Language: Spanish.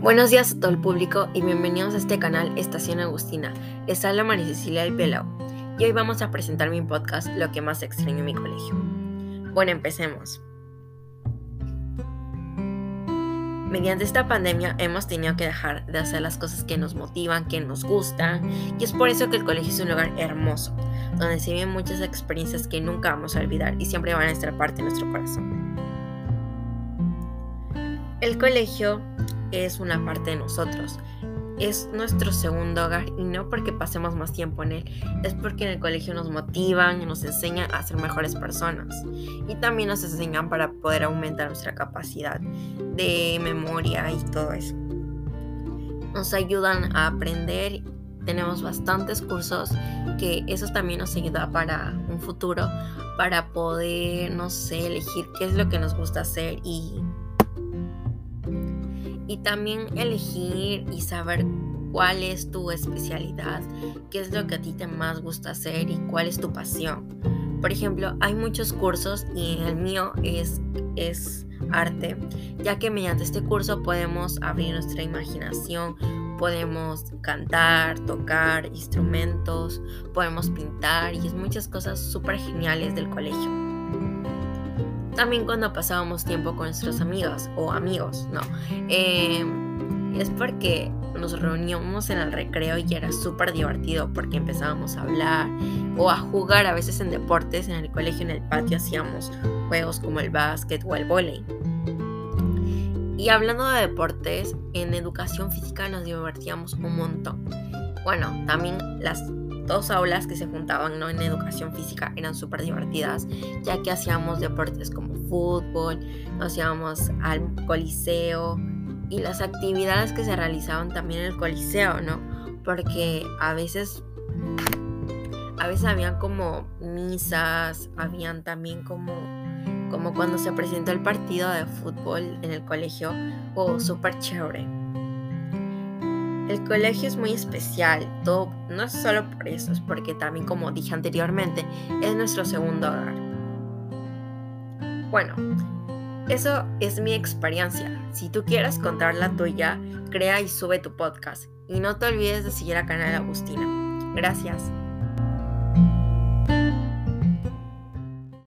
Buenos días a todo el público y bienvenidos a este canal Estación Agustina. Les habla María Cecilia del Pelao y hoy vamos a presentar mi podcast Lo que más extraño en mi colegio. Bueno, empecemos. Mediante esta pandemia hemos tenido que dejar de hacer las cosas que nos motivan, que nos gustan, y es por eso que el colegio es un lugar hermoso, donde se viven muchas experiencias que nunca vamos a olvidar y siempre van a estar parte de nuestro corazón. El colegio es una parte de nosotros. Es nuestro segundo hogar y no porque pasemos más tiempo en él, es porque en el colegio nos motivan y nos enseñan a ser mejores personas. Y también nos enseñan para poder aumentar nuestra capacidad de memoria y todo eso. Nos ayudan a aprender tenemos bastantes cursos que eso también nos ayuda para un futuro, para poder, no sé, elegir qué es lo que nos gusta hacer y y también elegir y saber cuál es tu especialidad, qué es lo que a ti te más gusta hacer y cuál es tu pasión. Por ejemplo, hay muchos cursos y el mío es, es arte, ya que mediante este curso podemos abrir nuestra imaginación, podemos cantar, tocar instrumentos, podemos pintar y es muchas cosas súper geniales del colegio. También cuando pasábamos tiempo con nuestros amigos o amigos, no. Em, es porque nos reuníamos en el recreo y era súper divertido porque empezábamos a hablar o a jugar a veces en deportes. En el colegio, en el patio, hacíamos juegos como el básquet o el vóley. Y hablando de deportes, en educación física nos divertíamos un montón. Bueno, también las dos aulas que se juntaban ¿no? en educación física eran súper divertidas, ya que hacíamos deportes como fútbol, nos íbamos al coliseo y las actividades que se realizaban también en el coliseo, ¿no? Porque a veces a veces habían como misas, habían también como como cuando se presentó el partido de fútbol en el colegio, o oh, súper chévere. El colegio es muy especial, no es solo por eso, es porque también, como dije anteriormente, es nuestro segundo hogar. Bueno, eso es mi experiencia. Si tú quieres contar la tuya, crea y sube tu podcast. Y no te olvides de seguir a Canal Agustina. Gracias.